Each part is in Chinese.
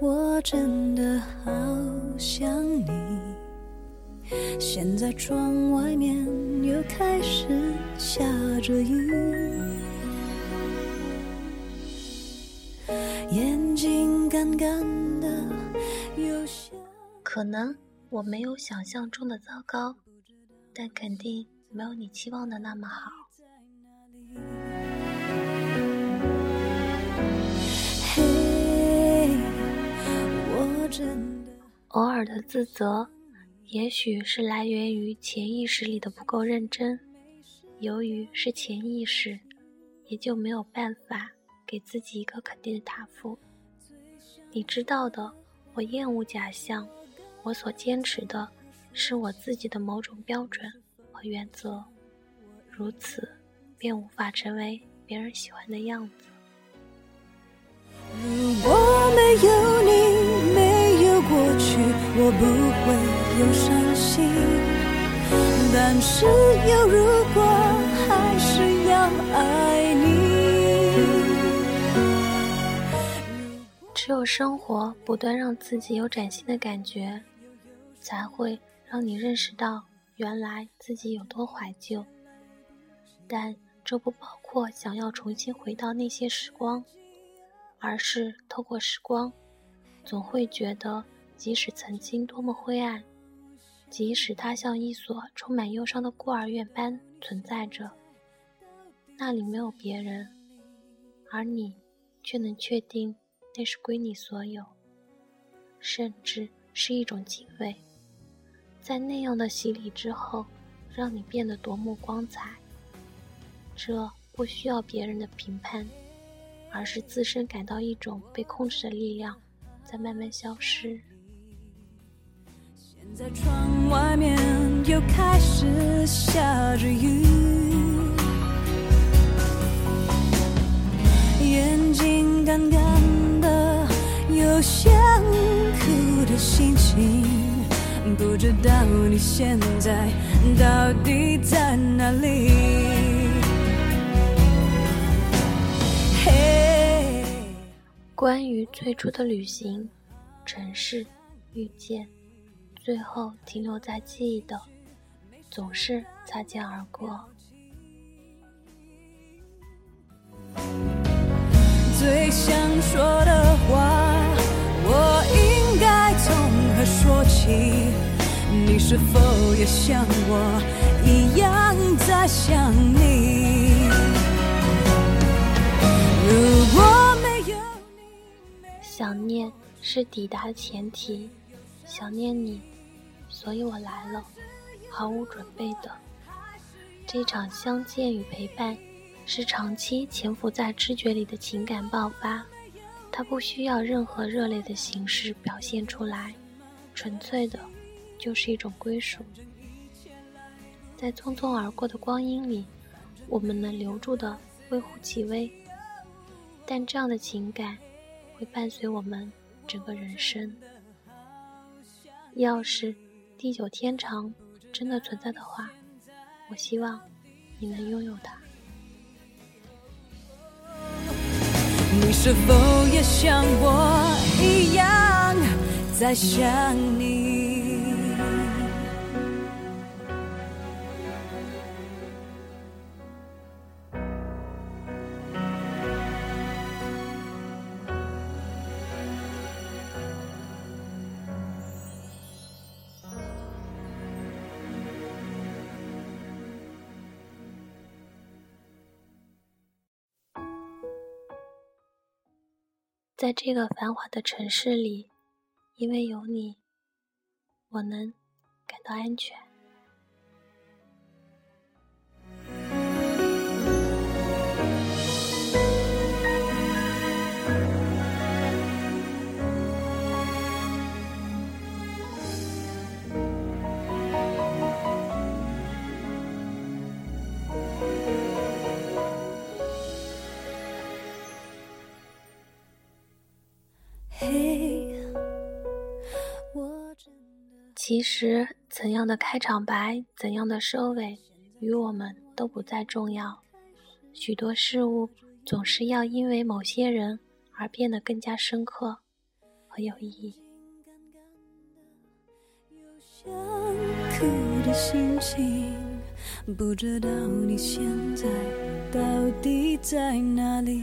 我真的好想你。现在窗外面又开始下着雨，眼睛干干的，有些可能我没有想象中的糟糕，但肯定没有你期望的那么好。偶尔的自责，也许是来源于潜意识里的不够认真。由于是潜意识，也就没有办法给自己一个肯定的答复。你知道的，我厌恶假象，我所坚持的是我自己的某种标准和原则，如此便无法成为别人喜欢的样子。如果没有，过去，我不会有伤心。但是有如果，还是要爱你。只有生活不断让自己有崭新的感觉，才会让你认识到原来自己有多怀旧。但这不包括想要重新回到那些时光。而是透过时光，总会觉得，即使曾经多么灰暗，即使它像一所充满忧伤的孤儿院般存在着，那里没有别人，而你却能确定那是归你所有，甚至是一种敬畏。在那样的洗礼之后，让你变得夺目光彩，这不需要别人的评判。而是自身感到一种被控制的力量在慢慢消失。现在窗外面又开始下着雨，眼睛干干的，有想哭的心情，不知道你现在到底在哪里。关于最初的旅行、城市、遇见，最后停留在记忆的，总是擦肩而过。最想说的话，我应该从何说起？你是否也像我一样在想你？如。想念是抵达的前提，想念你，所以我来了，毫无准备的。这场相见与陪伴，是长期潜伏在知觉里的情感爆发，它不需要任何热烈的形式表现出来，纯粹的，就是一种归属。在匆匆而过的光阴里，我们能留住的微乎其微，但这样的情感。会伴随我们整个人生。要是地久天长真的存在的话，我希望你能拥有它。你是否也像我一样在想你？在这个繁华的城市里，因为有你，我能感到安全。其实，怎样的开场白，怎样的收尾，与我们都不再重要。许多事物总是要因为某些人而变得更加深刻。和有意义。想哭的心情，不知道你现在到底在哪里？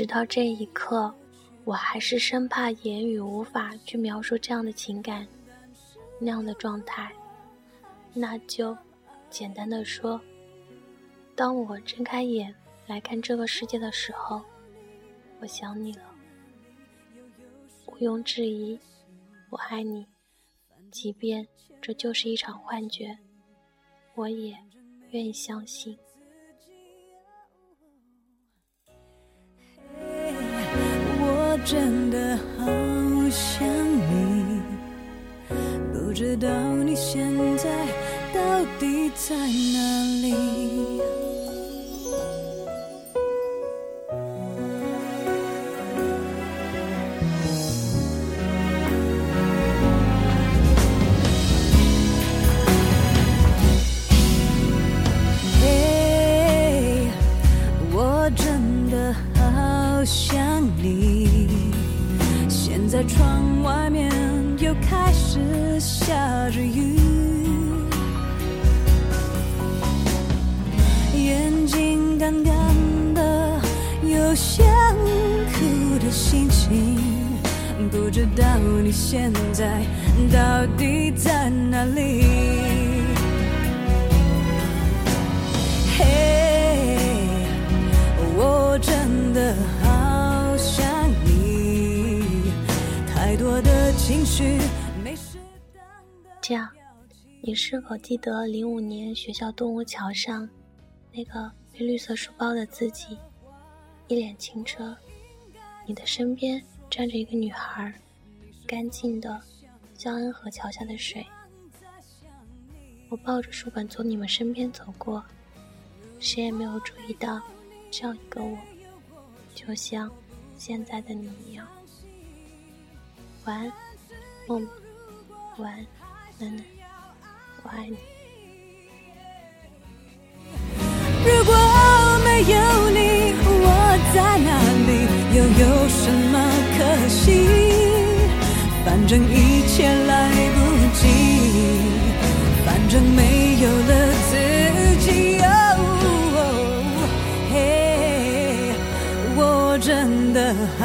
直到这一刻，我还是生怕言语无法去描述这样的情感，那样的状态。那就简单的说，当我睁开眼来看这个世界的时候，我想你了。毋庸置疑，我爱你，即便这就是一场幻觉，我也愿意相信。真的好想你，不知道你现在到底在哪里。是下着雨，眼睛干干的，有想哭的心情，不知道你现在到底在哪里？你是否记得零五年学校动物桥上那个背绿色书包的自己，一脸清澈？你的身边站着一个女孩，干净的像恩河桥下的水。我抱着书本从你们身边走过，谁也没有注意到这样一个我，就像现在的你一样。晚安，梦。晚安。楠楠，爱你。如果没有你，我在哪里？又有什么可惜？反正一切来不及，反正没有了自己。嘿，我真的好